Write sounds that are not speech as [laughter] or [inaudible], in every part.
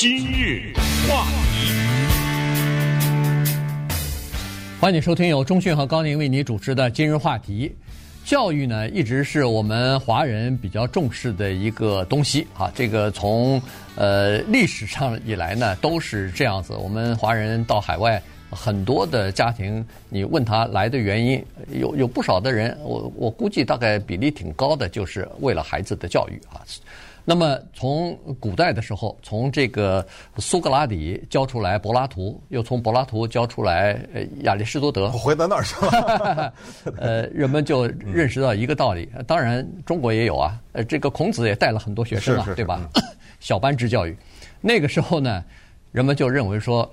今日话题，欢迎收听由中讯和高宁为你主持的今日话题。教育呢，一直是我们华人比较重视的一个东西啊。这个从呃历史上以来呢，都是这样子。我们华人到海外。很多的家庭，你问他来的原因，有有不少的人，我我估计大概比例挺高的，就是为了孩子的教育啊。那么从古代的时候，从这个苏格拉底教出来柏拉图，又从柏拉图教出来亚里士多德，回到那儿去了。[laughs] 呃，人们就认识到一个道理，当然中国也有啊。呃，这个孔子也带了很多学生啊，对吧？[laughs] 小班制教育，那个时候呢，人们就认为说。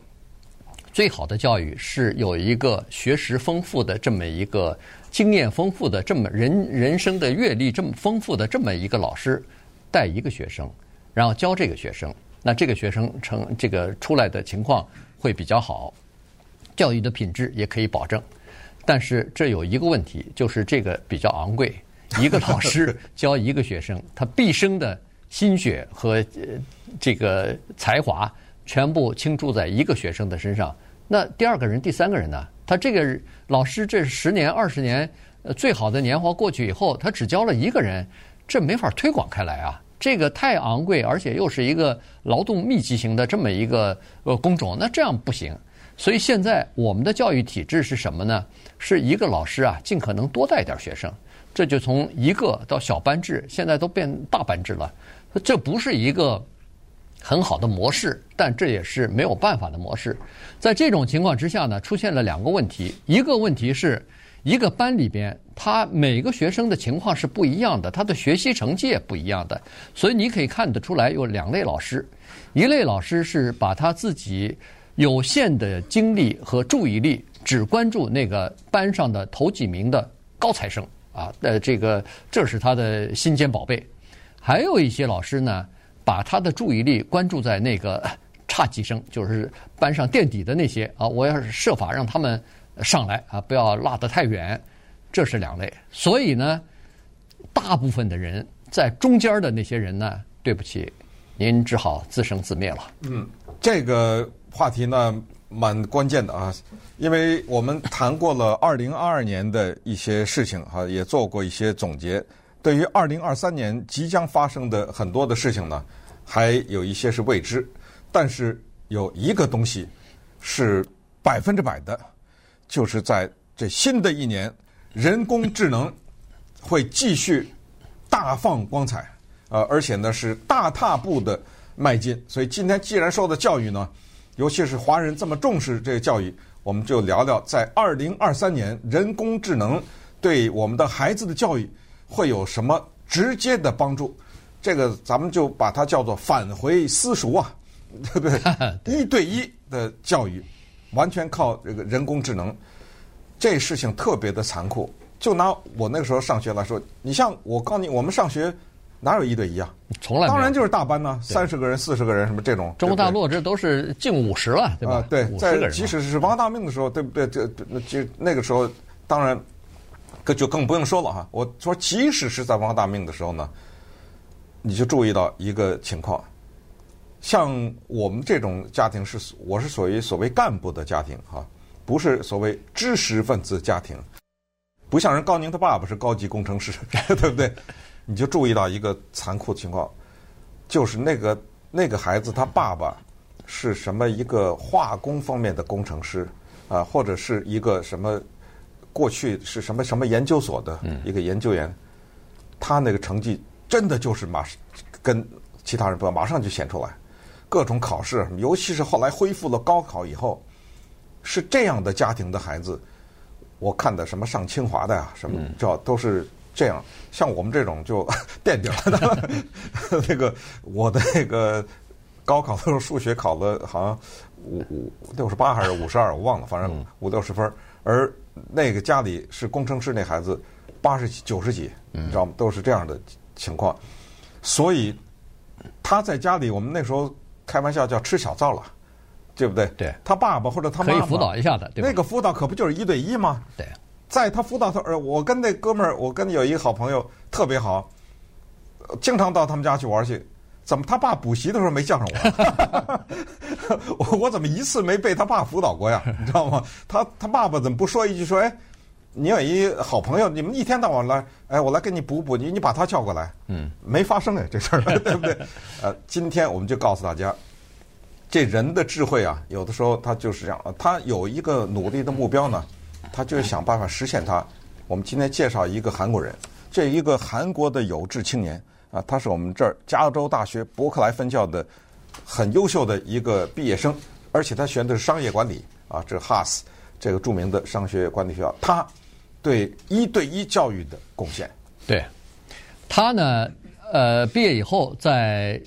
最好的教育是有一个学识丰富的这么一个经验丰富的这么人人生的阅历这么丰富的这么一个老师带一个学生，然后教这个学生，那这个学生成这个出来的情况会比较好，教育的品质也可以保证。但是这有一个问题，就是这个比较昂贵，一个老师 [laughs] 教一个学生，他毕生的心血和这个才华全部倾注在一个学生的身上。那第二个人、第三个人呢？他这个老师这十年、二十年，呃，最好的年华过去以后，他只教了一个人，这没法推广开来啊！这个太昂贵，而且又是一个劳动密集型的这么一个呃工种，那这样不行。所以现在我们的教育体制是什么呢？是一个老师啊，尽可能多带点学生，这就从一个到小班制，现在都变大班制了。这不是一个。很好的模式，但这也是没有办法的模式。在这种情况之下呢，出现了两个问题。一个问题是，一个班里边，他每个学生的情况是不一样的，他的学习成绩也不一样的。所以你可以看得出来，有两类老师。一类老师是把他自己有限的精力和注意力，只关注那个班上的头几名的高材生啊，呃，这个这是他的心尖宝贝。还有一些老师呢。把他的注意力关注在那个 [laughs] 差几生，就是班上垫底的那些啊，我要是设法让他们上来啊，不要落得太远，这是两类。所以呢，大部分的人在中间的那些人呢，对不起，您只好自生自灭了。嗯，这个话题呢蛮关键的啊，因为我们谈过了二零二二年的一些事情哈，也做过一些总结。对于二零二三年即将发生的很多的事情呢，还有一些是未知，但是有一个东西是百分之百的，就是在这新的一年，人工智能会继续大放光彩，呃，而且呢是大踏步的迈进。所以今天既然说到教育呢，尤其是华人这么重视这个教育，我们就聊聊在二零二三年人工智能对我们的孩子的教育。会有什么直接的帮助？这个咱们就把它叫做返回私塾啊，[laughs] 对不对？一对一的教育，完全靠这个人工智能，这事情特别的残酷。就拿我那个时候上学来说，你像我告诉你，我们上学哪有一对一啊？从来当然就是大班呢，三十个人、四十个人什么这种。中国大陆这都是近五十了，对吧？啊，对，在即使是王大命的时候，对不对？这这那个时候，当然。这就更不用说了哈。我说，即使是在王大命的时候呢，你就注意到一个情况，像我们这种家庭是，我是属于所谓干部的家庭哈，不是所谓知识分子家庭，不像人高宁他爸爸是高级工程师，[laughs] 对不对？你就注意到一个残酷的情况，就是那个那个孩子他爸爸是什么一个化工方面的工程师啊，或者是一个什么。过去是什么什么研究所的一个研究员，他那个成绩真的就是马上跟其他人不一样，马上就显出来。各种考试，尤其是后来恢复了高考以后，是这样的家庭的孩子，我看的什么上清华的呀，什么叫都是这样。像我们这种就 [laughs] 垫底了。[laughs] 那个我的那个高考的时候，数学考了好像五五六十八还是五十二，我忘了，反正五六十分，而。那个家里是工程师，那孩子八十几、九十几，你知道吗？都是这样的情况，所以他在家里，我们那时候开玩笑叫吃小灶了，对不对？对。他爸爸或者他妈妈可以辅导一下的，对？那个辅导可不就是一对一吗？对。在他辅导他，呃，我跟那哥们儿，我跟有一个好朋友特别好，经常到他们家去玩去。怎么他爸补习的时候没叫上我？我 [laughs] 我怎么一次没被他爸辅导过呀？你知道吗？他他爸爸怎么不说一句说，哎，你有一好朋友，你们一天到晚来，哎，我来给你补补，你你把他叫过来。嗯，没发生哎，[laughs] 这事儿对不对？[laughs] 呃，今天我们就告诉大家，这人的智慧啊，有的时候他就是这样，他有一个努力的目标呢，他就是想办法实现它。我们今天介绍一个韩国人。这一个韩国的有志青年啊，他是我们这儿加州大学伯克莱分校的很优秀的一个毕业生，而且他学的是商业管理啊，这 Haas 这个著名的商学院管理学校，他对一对一教育的贡献。对，他呢，呃，毕业以后在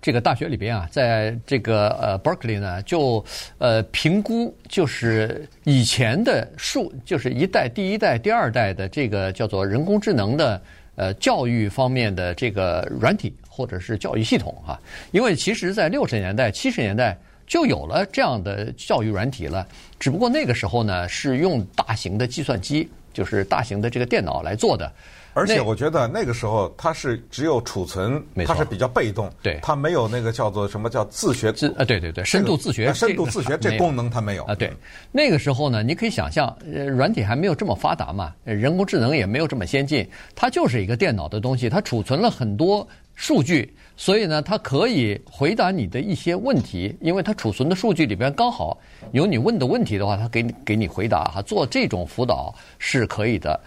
这个大学里边啊，在这个呃 Berkeley 呢，就呃评估就是以前的数，就是一代、第一代、第二代的这个叫做人工智能的呃教育方面的这个软体或者是教育系统啊，因为其实在六十年代、七十年代就有了这样的教育软体了，只不过那个时候呢是用大型的计算机，就是大型的这个电脑来做的。而且我觉得那个时候它是只有储存，它是比较被动，对，它没有那个叫做什么叫自学自啊，对对对，深度自学，深度自学这功能它没有啊。对，那个时候呢，你可以想象，呃，软体还没有这么发达嘛，人工智能也没有这么先进，它就是一个电脑的东西，它储存了很多数据，所以呢，它可以回答你的一些问题，因为它储存的数据里边刚好有你问的问题的话，它给你给你回答哈，做这种辅导是可以的。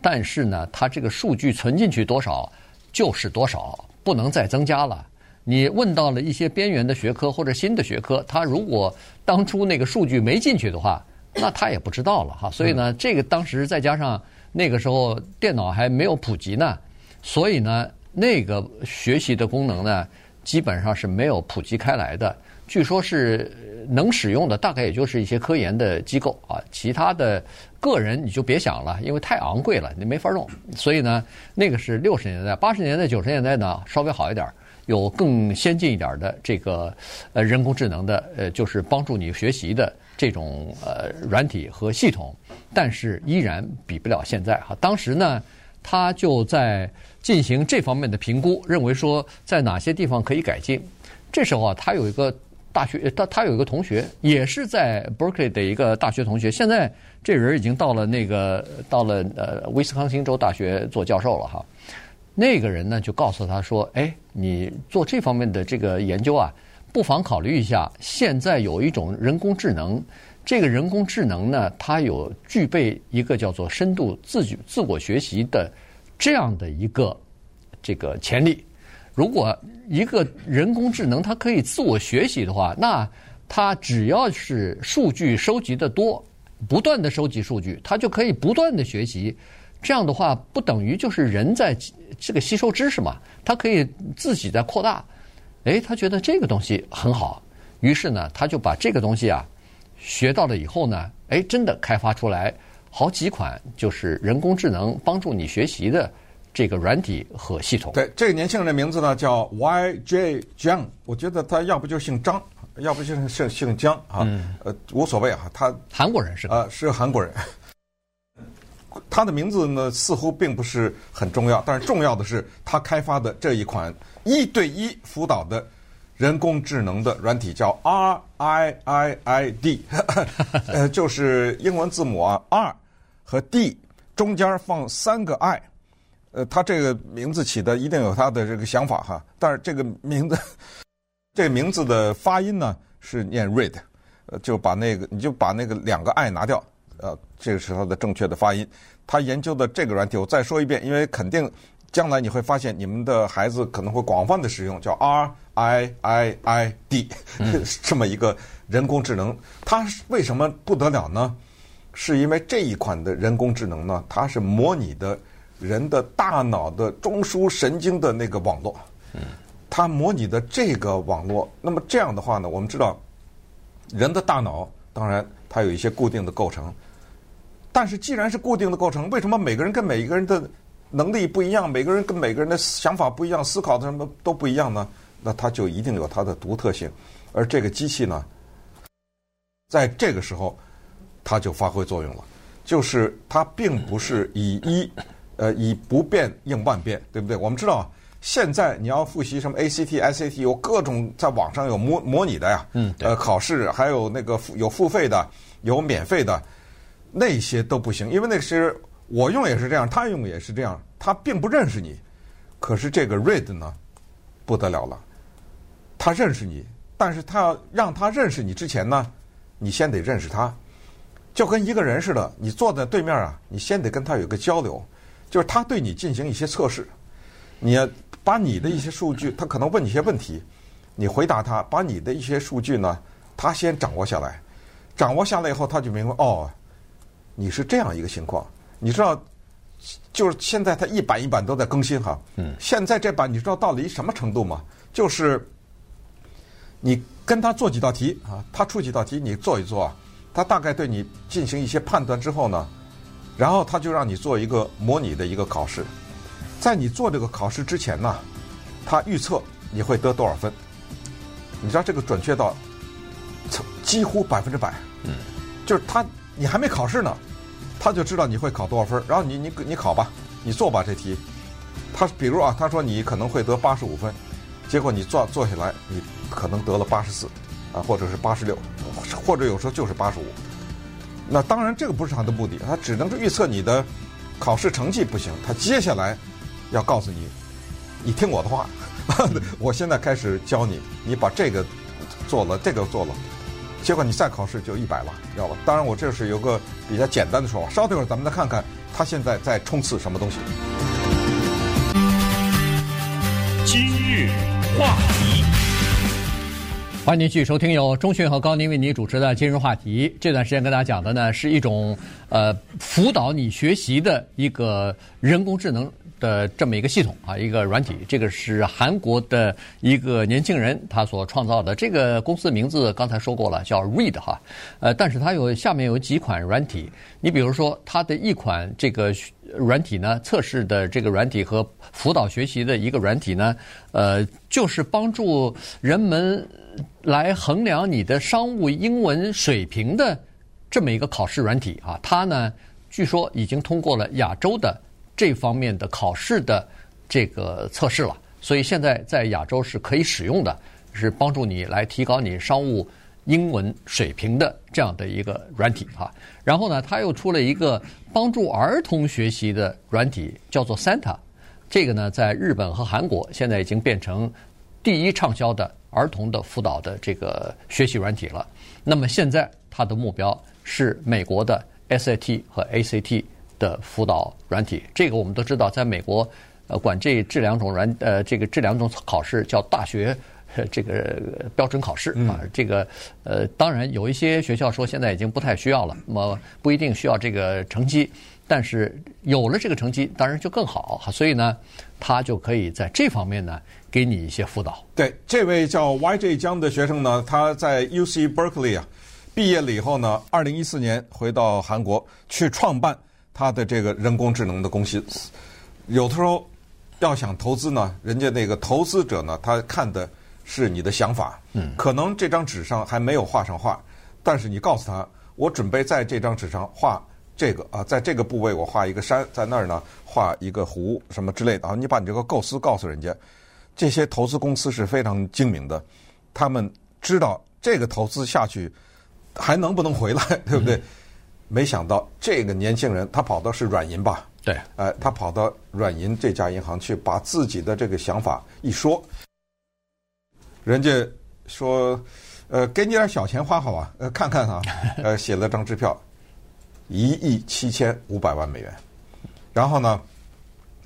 但是呢，它这个数据存进去多少就是多少，不能再增加了。你问到了一些边缘的学科或者新的学科，它如果当初那个数据没进去的话，那他也不知道了哈。所以呢，这个当时再加上那个时候电脑还没有普及呢，所以呢，那个学习的功能呢，基本上是没有普及开来的。据说是能使用的，大概也就是一些科研的机构啊，其他的个人你就别想了，因为太昂贵了，你没法用。所以呢，那个是六十年代、八十年代、九十年代呢，稍微好一点，有更先进一点的这个呃人工智能的呃，就是帮助你学习的这种呃软体和系统，但是依然比不了现在哈。当时呢，他就在进行这方面的评估，认为说在哪些地方可以改进。这时候啊，他有一个。大学，他他有一个同学，也是在 Berkeley 的一个大学同学。现在这人已经到了那个到了呃威斯康星州大学做教授了哈。那个人呢就告诉他说：“哎，你做这方面的这个研究啊，不妨考虑一下。现在有一种人工智能，这个人工智能呢，它有具备一个叫做深度自主自我学习的这样的一个这个潜力。”如果一个人工智能它可以自我学习的话，那它只要是数据收集的多，不断的收集数据，它就可以不断的学习。这样的话，不等于就是人在这个吸收知识嘛？它可以自己在扩大。诶，他觉得这个东西很好，于是呢，他就把这个东西啊学到了以后呢，哎，真的开发出来好几款，就是人工智能帮助你学习的。这个软体和系统。对，这个年轻人的名字呢叫 yjjang 我觉得他要不就姓张，要不就是姓姓姜啊，嗯、呃，无所谓啊。他韩国人是吧？呃，是个韩国人。他的名字呢似乎并不是很重要，但是重要的是他开发的这一款一对一辅导的人工智能的软体叫 R.I.I.I.D，[laughs] 呃，就是英文字母啊 R 和 D 中间放三个 I。呃，它这个名字起的一定有它的这个想法哈，但是这个名字，[laughs] 这个名字的发音呢是念 read，呃，就把那个你就把那个两个 i 拿掉，呃，这个是它的正确的发音。他研究的这个软体，我再说一遍，因为肯定将来你会发现你们的孩子可能会广泛的使用，叫 R I I I D，[laughs] 这么一个人工智能。它为什么不得了呢？是因为这一款的人工智能呢，它是模拟的。人的大脑的中枢神经的那个网络，它模拟的这个网络，那么这样的话呢，我们知道，人的大脑当然它有一些固定的构成，但是既然是固定的构成，为什么每个人跟每一个人的能力不一样，每个人跟每个人的想法不一样，思考的什么都不一样呢？那它就一定有它的独特性，而这个机器呢，在这个时候它就发挥作用了，就是它并不是以一。呃，以不变应万变，对不对？我们知道，现在你要复习什么 ACT、SAT，有各种在网上有模模拟的呀，嗯，呃，考试还有那个付有付费的，有免费的，那些都不行，因为那个是我用也是这样，他用也是这样，他并不认识你。可是这个 READ 呢，不得了了，他认识你，但是他要让他认识你之前呢，你先得认识他，就跟一个人似的，你坐在对面啊，你先得跟他有个交流，就是他对你进行一些测试，你要把你的一些数据，他可能问你一些问题，你回答他，把你的一些数据呢，他先掌握下来，掌握下来以后，他就明白哦，你是这样一个情况，你知道。就是现在，它一版一版都在更新哈。嗯。现在这版你知道到了一什么程度吗？就是你跟他做几道题啊，他出几道题，你做一做啊，他大概对你进行一些判断之后呢，然后他就让你做一个模拟的一个考试。在你做这个考试之前呢，他预测你会得多少分？你知道这个准确到几乎百分之百。嗯。就是他，你还没考试呢。他就知道你会考多少分，然后你你你考吧，你做吧这题。他比如啊，他说你可能会得八十五分，结果你做做下来，你可能得了八十四，啊，或者是八十六，或者有时候就是八十五。那当然这个不是他的目的，他只能是预测你的考试成绩不行。他接下来要告诉你，你听我的话，[laughs] 我现在开始教你，你把这个做了，这个做了。结果你再考试就一百了，知道吧？当然，我这是有个比较简单的说法。稍等会儿，咱们再看看他现在在冲刺什么东西。今日话题，欢迎继续收听由中讯和高宁为您主持的《今日话题》。这段时间跟大家讲的呢，是一种呃辅导你学习的一个人工智能。的这么一个系统啊，一个软体，这个是韩国的一个年轻人他所创造的。这个公司名字刚才说过了，叫 Read 哈，呃，但是它有下面有几款软体。你比如说，它的一款这个软体呢，测试的这个软体和辅导学习的一个软体呢，呃，就是帮助人们来衡量你的商务英文水平的这么一个考试软体啊。它呢，据说已经通过了亚洲的。这方面的考试的这个测试了，所以现在在亚洲是可以使用的，是帮助你来提高你商务英文水平的这样的一个软体哈。然后呢，他又出了一个帮助儿童学习的软体，叫做 Santa。这个呢，在日本和韩国现在已经变成第一畅销的儿童的辅导的这个学习软体了。那么现在它的目标是美国的 SAT 和 ACT。的辅导软体，这个我们都知道，在美国，呃，管这这两种软呃，这个这两种考试叫大学这个标准考试啊。这个呃，当然有一些学校说现在已经不太需要了，那么不一定需要这个成绩，但是有了这个成绩，当然就更好。所以呢，他就可以在这方面呢给你一些辅导。对，这位叫 YJ 江的学生呢，他在 UC Berkeley 啊毕业了以后呢，二零一四年回到韩国去创办。他的这个人工智能的公司，有的时候要想投资呢，人家那个投资者呢，他看的是你的想法，嗯，可能这张纸上还没有画上画，但是你告诉他，我准备在这张纸上画这个啊，在这个部位我画一个山，在那儿呢画一个湖什么之类的啊，你把你这个构思告诉人家，这些投资公司是非常精明的，他们知道这个投资下去还能不能回来，对不对？嗯没想到这个年轻人，他跑到是软银吧？对，呃，他跑到软银这家银行去，把自己的这个想法一说，人家说，呃，给你点小钱花好吧？呃，看看啊，[laughs] 呃，写了张支票，一亿七千五百万美元，然后呢，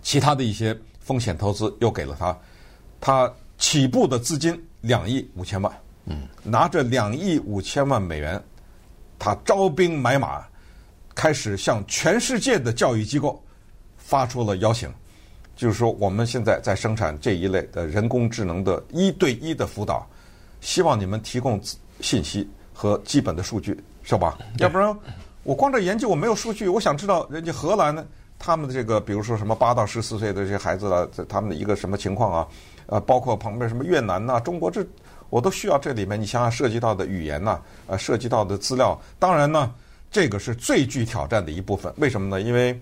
其他的一些风险投资又给了他，他起步的资金两亿五千万，嗯，拿着两亿五千万美元，他招兵买马。开始向全世界的教育机构发出了邀请，就是说我们现在在生产这一类的人工智能的一对一的辅导，希望你们提供信息和基本的数据，是吧？要不然我光这研究我没有数据，我想知道人家荷兰呢，他们的这个比如说什么八到十四岁的这些孩子啊，他们的一个什么情况啊？呃，包括旁边什么越南呐、啊、中国这，我都需要这里面你想想涉及到的语言呐，呃，涉及到的资料，当然呢。这个是最具挑战的一部分，为什么呢？因为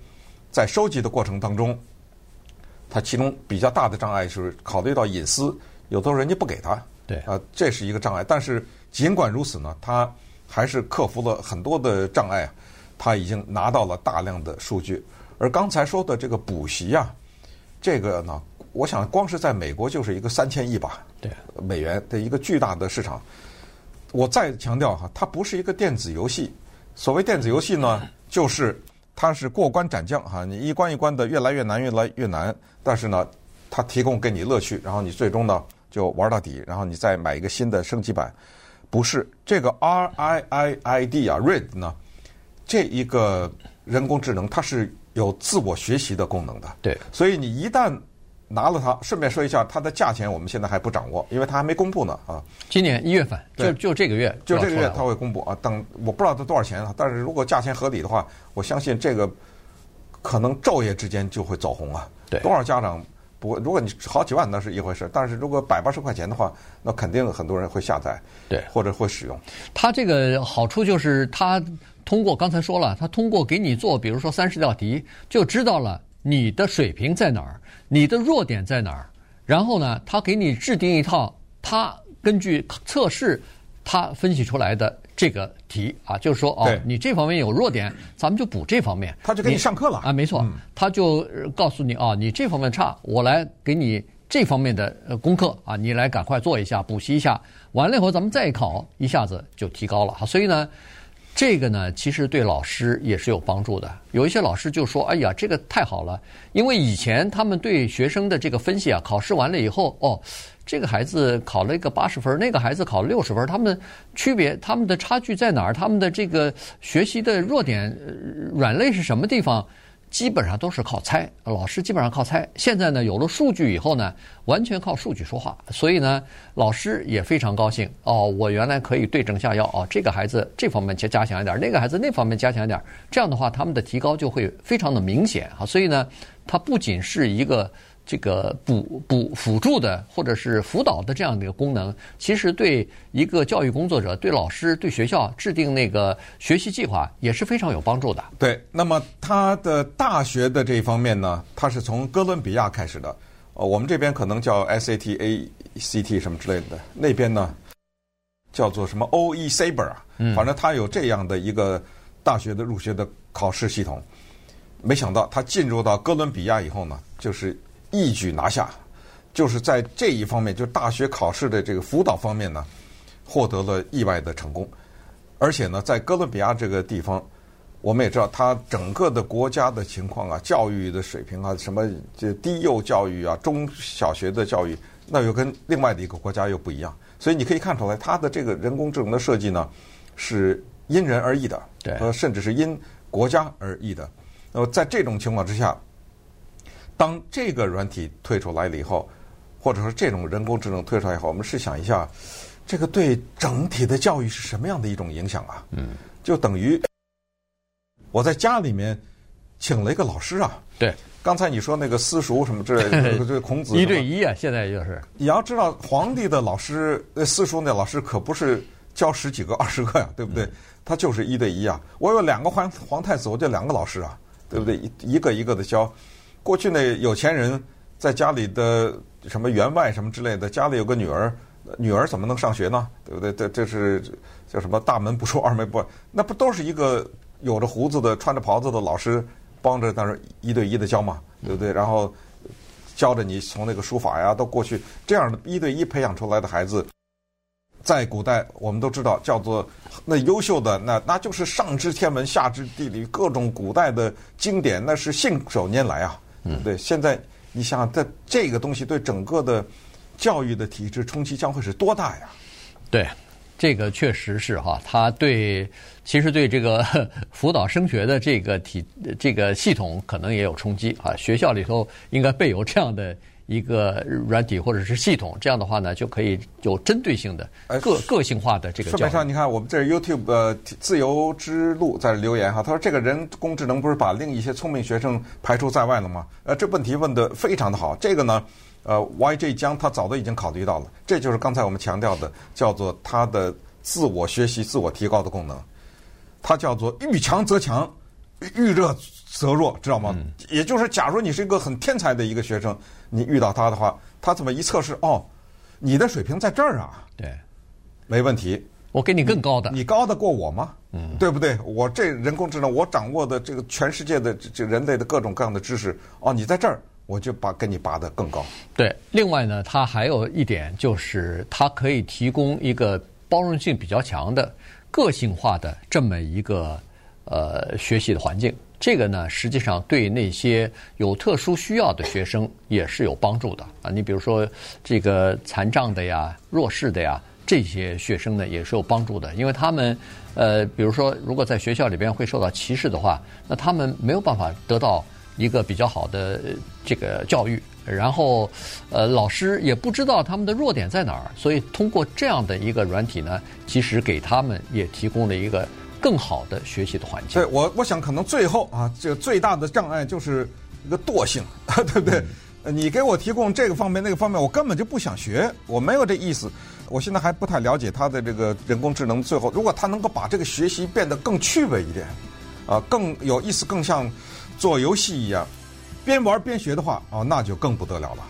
在收集的过程当中，它其中比较大的障碍是考虑到隐私，有的时候人家不给他。对啊，这是一个障碍。但是尽管如此呢，他还是克服了很多的障碍啊，他已经拿到了大量的数据。而刚才说的这个补习啊，这个呢，我想光是在美国就是一个三千亿吧，对美元的一个巨大的市场。我再强调哈，它不是一个电子游戏。所谓电子游戏呢，就是它是过关斩将哈，你一关一关的越来越难，越来越难。但是呢，它提供给你乐趣，然后你最终呢就玩到底，然后你再买一个新的升级版。不是这个 R I I I D 啊，RID 呢，这一个人工智能它是有自我学习的功能的。对，所以你一旦拿了它，顺便说一下，它的价钱我们现在还不掌握，因为它还没公布呢啊。今年一月份，就就这个月，就这个月它会公布啊。等我不知道它多少钱啊，但是如果价钱合理的话，我相信这个可能昼夜之间就会走红啊。对，多少家长不？如果你好几万那是一回事，但是如果百八十块钱的话，那肯定很多人会下载，对，或者会使用。它这个好处就是，它通过刚才说了，它通过给你做，比如说三十道题，就知道了你的水平在哪儿。你的弱点在哪儿？然后呢，他给你制定一套，他根据测试，他分析出来的这个题啊，就是说哦，你这方面有弱点，咱们就补这方面。他就给你上课了啊，没错，他就告诉你啊，你这方面差，我来给你这方面的功课啊，你来赶快做一下，补习一下，完了以后咱们再考，一下子就提高了。所以呢。这个呢，其实对老师也是有帮助的。有一些老师就说：“哎呀，这个太好了，因为以前他们对学生的这个分析啊，考试完了以后，哦，这个孩子考了一个八十分，那个孩子考了六十分，他们区别，他们的差距在哪儿？他们的这个学习的弱点、软肋是什么地方？”基本上都是靠猜，老师基本上靠猜。现在呢，有了数据以后呢，完全靠数据说话。所以呢，老师也非常高兴。哦，我原来可以对症下药。哦，这个孩子这方面加强一点，那个孩子那方面加强一点。这样的话，他们的提高就会非常的明显啊。所以呢，它不仅是一个。这个补补辅助的或者是辅导的这样的一个功能，其实对一个教育工作者、对老师、对学校制定那个学习计划也是非常有帮助的。对，那么他的大学的这一方面呢，他是从哥伦比亚开始的。呃，我们这边可能叫 SAT、ACT 什么之类的，那边呢叫做什么 OE Saber 啊，反正他有这样的一个大学的入学的考试系统。没想到他进入到哥伦比亚以后呢，就是。一举拿下，就是在这一方面，就是大学考试的这个辅导方面呢，获得了意外的成功。而且呢，在哥伦比亚这个地方，我们也知道，它整个的国家的情况啊，教育的水平啊，什么这低幼教育啊，中小学的教育，那又跟另外的一个国家又不一样。所以你可以看出来，它的这个人工智能的设计呢，是因人而异的，对，和甚至是因国家而异的。那么在这种情况之下。当这个软体退出来了以后，或者说这种人工智能退出来以后，我们试想一下，这个对整体的教育是什么样的一种影响啊？嗯，就等于我在家里面请了一个老师啊。对，刚才你说那个私塾什么之类的，[laughs] 这个孔子一对一啊，现在就是你要知道，皇帝的老师，那私塾那老师可不是教十几个、二十个呀，对不对？他就是一对一啊。我有两个皇皇太子，我就两个老师啊，对不对？一一个一个的教。过去那有钱人在家里的什么员外什么之类的，家里有个女儿，女儿怎么能上学呢？对不对？这这是叫什么？大门不出二门不，那不都是一个有着胡子的、穿着袍子的老师帮着，但是一对一的教嘛，对不对？然后教着你从那个书法呀，到过去这样的一对一培养出来的孩子，在古代我们都知道叫做那优秀的，那那就是上知天文下知地理，各种古代的经典那是信手拈来啊。嗯，对，现在你想想，这这个东西对整个的教育的体制冲击将会是多大呀？对，这个确实是哈，它对其实对这个 [laughs] 辅导升学的这个体这个系统可能也有冲击啊。学校里头应该备有这样的。一个软体或者是系统，这样的话呢，就可以有针对性的、个个性化的这个教育。顺便说，你看我们这 YouTube 呃自由之路在留言哈，他说这个人工智能不是把另一些聪明学生排除在外了吗？呃，这问题问得非常的好。这个呢，呃，YJ 江他早都已经考虑到了，这就是刚才我们强调的，叫做他的自我学习、自我提高的功能。它叫做遇强则强，遇热则弱，知道吗？嗯、也就是，假如你是一个很天才的一个学生，你遇到他的话，他怎么一测试？哦，你的水平在这儿啊？对，没问题。我给你更高的，你，你高得过我吗？嗯，对不对？我这人工智能，我掌握的这个全世界的这人类的各种各样的知识，哦，你在这儿，我就把跟你拔得更高。对，另外呢，它还有一点就是，它可以提供一个包容性比较强的、个性化的这么一个呃学习的环境。这个呢，实际上对那些有特殊需要的学生也是有帮助的啊。你比如说这个残障的呀、弱势的呀。这些学生呢也是有帮助的，因为他们，呃，比如说，如果在学校里边会受到歧视的话，那他们没有办法得到一个比较好的这个教育，然后，呃，老师也不知道他们的弱点在哪儿，所以通过这样的一个软体呢，其实给他们也提供了一个更好的学习的环境。对，我我想可能最后啊，这个最大的障碍就是一个惰性，[laughs] 对不对？嗯、你给我提供这个方面那个方面，我根本就不想学，我没有这意思。我现在还不太了解他的这个人工智能。最后，如果他能够把这个学习变得更趣味一点，啊，更有意思，更像做游戏一样，边玩边学的话，啊，那就更不得了了。